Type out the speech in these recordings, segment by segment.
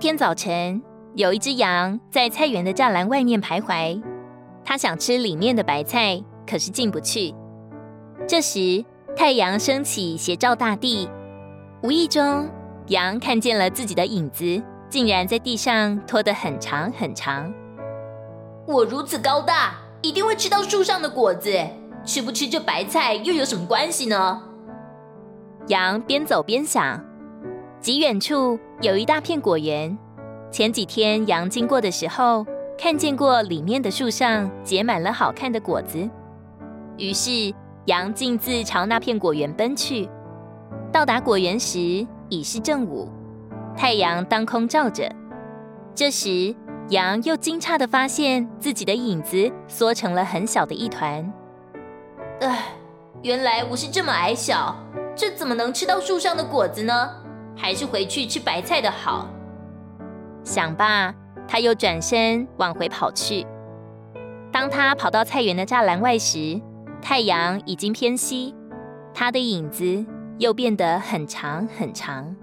天早晨，有一只羊在菜园的栅栏外面徘徊，它想吃里面的白菜，可是进不去。这时，太阳升起，斜照大地，无意中，羊看见了自己的影子，竟然在地上拖得很长很长。我如此高大，一定会吃到树上的果子，吃不吃这白菜又有什么关系呢？羊边走边想，极远处有一大片果园。前几天羊经过的时候，看见过里面的树上结满了好看的果子。于是羊径自朝那片果园奔去。到达果园时已是正午，太阳当空照着。这时羊又惊诧地发现自己的影子缩成了很小的一团。唉，原来我是这么矮小。这怎么能吃到树上的果子呢？还是回去吃白菜的好。想罢，他又转身往回跑去。当他跑到菜园的栅栏外时，太阳已经偏西，他的影子又变得很长很长。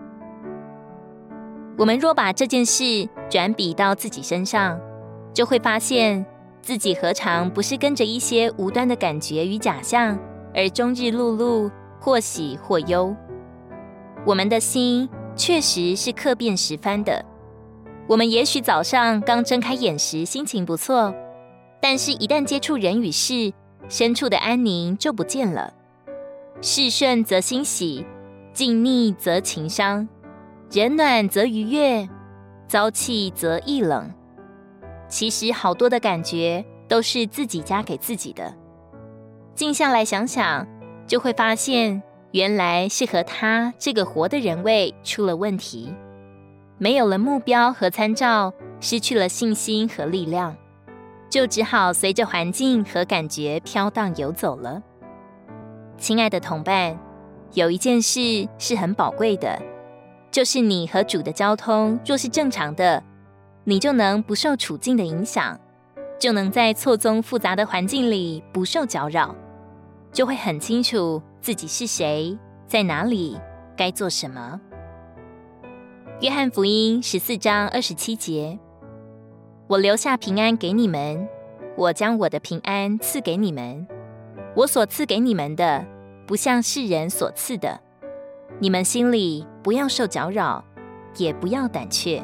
我们若把这件事转比到自己身上，就会发现自己何尝不是跟着一些无端的感觉与假象，而终日碌碌。或喜或忧，我们的心确实是客变十番的。我们也许早上刚睁开眼时心情不错，但是一旦接触人与事，深处的安宁就不见了。事顺则心喜，境逆则情伤，人暖则愉悦，遭气则意冷。其实好多的感觉都是自己加给自己的。静下来想想。就会发现，原来是和他这个活的人位出了问题，没有了目标和参照，失去了信心和力量，就只好随着环境和感觉飘荡游走了。亲爱的同伴，有一件事是很宝贵的，就是你和主的交通若是正常的，你就能不受处境的影响，就能在错综复杂的环境里不受搅扰。就会很清楚自己是谁，在哪里，该做什么。约翰福音十四章二十七节：“我留下平安给你们，我将我的平安赐给你们。我所赐给你们的，不像世人所赐的。你们心里不要受搅扰，也不要胆怯。”